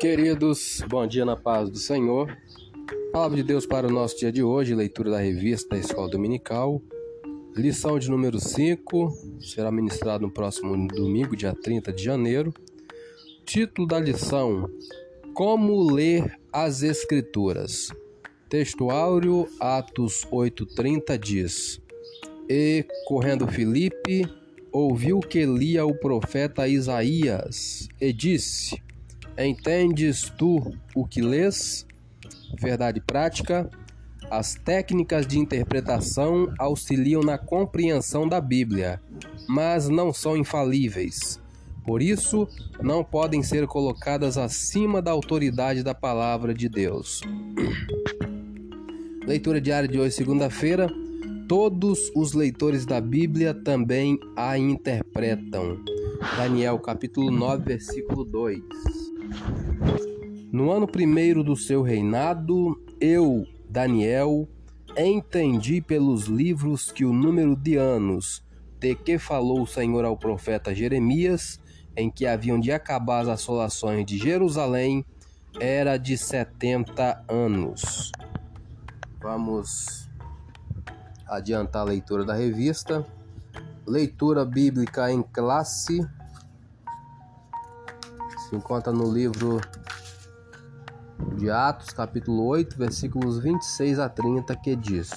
Queridos, bom dia na paz do Senhor. Palavra de Deus para o nosso dia de hoje, leitura da revista da Escola Dominical. Lição de número 5, será ministrado no próximo domingo, dia 30 de janeiro. Título da lição: Como ler as Escrituras. Texto áureo, Atos 8:30 diz: E correndo Filipe, ouviu que lia o profeta Isaías e disse: Entendes tu o que lês? Verdade prática. As técnicas de interpretação auxiliam na compreensão da Bíblia, mas não são infalíveis. Por isso, não podem ser colocadas acima da autoridade da palavra de Deus. Leitura diária de hoje, segunda-feira. Todos os leitores da Bíblia também a interpretam. Daniel capítulo 9, versículo 2. No ano primeiro do seu reinado, eu, Daniel, entendi pelos livros que o número de anos de que falou o Senhor ao profeta Jeremias, em que haviam de acabar as assolações de Jerusalém, era de setenta anos. Vamos adiantar a leitura da revista. Leitura bíblica em classe. Se encontra no livro de Atos, capítulo 8, versículos 26 a 30, que diz: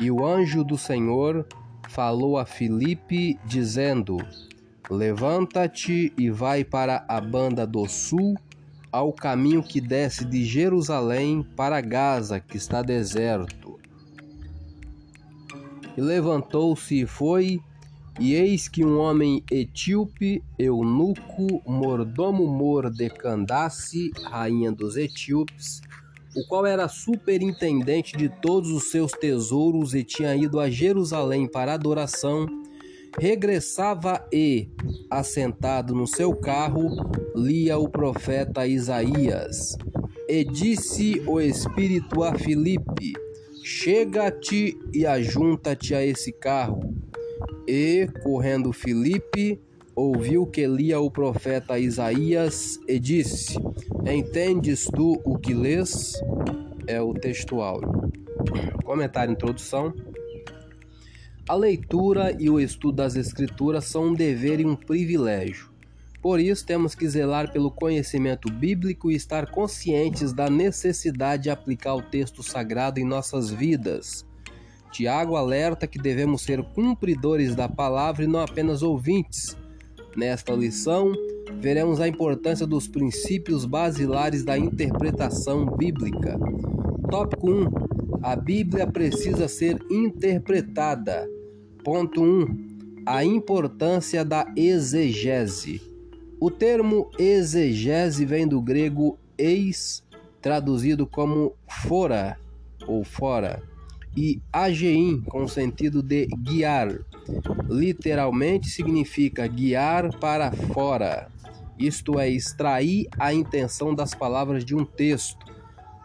E o anjo do Senhor falou a Filipe, dizendo: Levanta-te e vai para a banda do sul, ao caminho que desce de Jerusalém para Gaza, que está deserto. E levantou-se e foi, e eis que um homem etíope, eunuco, mordomo mor de Candace, rainha dos etíopes, o qual era superintendente de todos os seus tesouros e tinha ido a Jerusalém para adoração, regressava e, assentado no seu carro, lia o profeta Isaías. E disse o Espírito a Filipe: Chega-te e ajunta-te a esse carro. E, correndo Filipe, ouviu que lia o profeta Isaías e disse: Entendes tu o que lês? É o textual. Comentário introdução. A leitura e o estudo das Escrituras são um dever e um privilégio. Por isso, temos que zelar pelo conhecimento bíblico e estar conscientes da necessidade de aplicar o texto sagrado em nossas vidas. Tiago alerta que devemos ser cumpridores da palavra e não apenas ouvintes. Nesta lição, veremos a importância dos princípios basilares da interpretação bíblica. Tópico 1: A Bíblia precisa ser interpretada. Ponto 1: A importância da exegese. O termo exegese vem do grego eis, traduzido como fora ou fora, e agein, com sentido de guiar. Literalmente significa guiar para fora, isto é, extrair a intenção das palavras de um texto.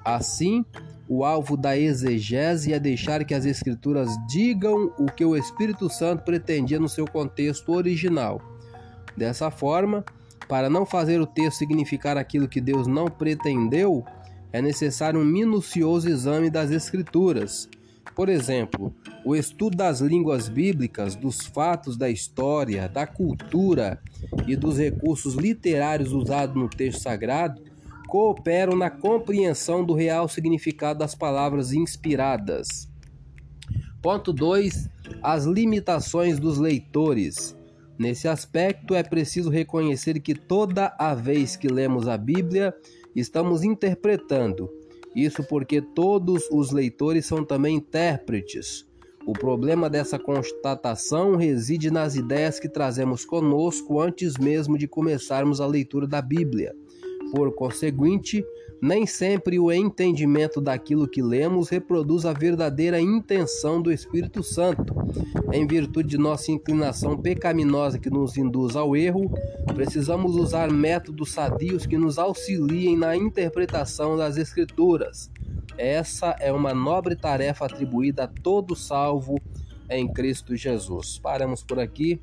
Assim, o alvo da exegese é deixar que as Escrituras digam o que o Espírito Santo pretendia no seu contexto original. Dessa forma, para não fazer o texto significar aquilo que Deus não pretendeu, é necessário um minucioso exame das Escrituras. Por exemplo, o estudo das línguas bíblicas, dos fatos da história, da cultura e dos recursos literários usados no texto sagrado cooperam na compreensão do real significado das palavras inspiradas. Ponto 2. As limitações dos leitores. Nesse aspecto, é preciso reconhecer que toda a vez que lemos a Bíblia, estamos interpretando. Isso porque todos os leitores são também intérpretes. O problema dessa constatação reside nas ideias que trazemos conosco antes mesmo de começarmos a leitura da Bíblia. Por conseguinte, nem sempre o entendimento daquilo que lemos reproduz a verdadeira intenção do Espírito Santo. Em virtude de nossa inclinação pecaminosa que nos induz ao erro, precisamos usar métodos sadios que nos auxiliem na interpretação das Escrituras. Essa é uma nobre tarefa atribuída a todo salvo em Cristo Jesus. Paramos por aqui.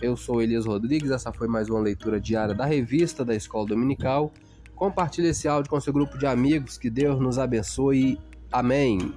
Eu sou Elias Rodrigues, essa foi mais uma leitura diária da revista da Escola Dominical. Compartilhe esse áudio com seu grupo de amigos, que Deus nos abençoe. Amém.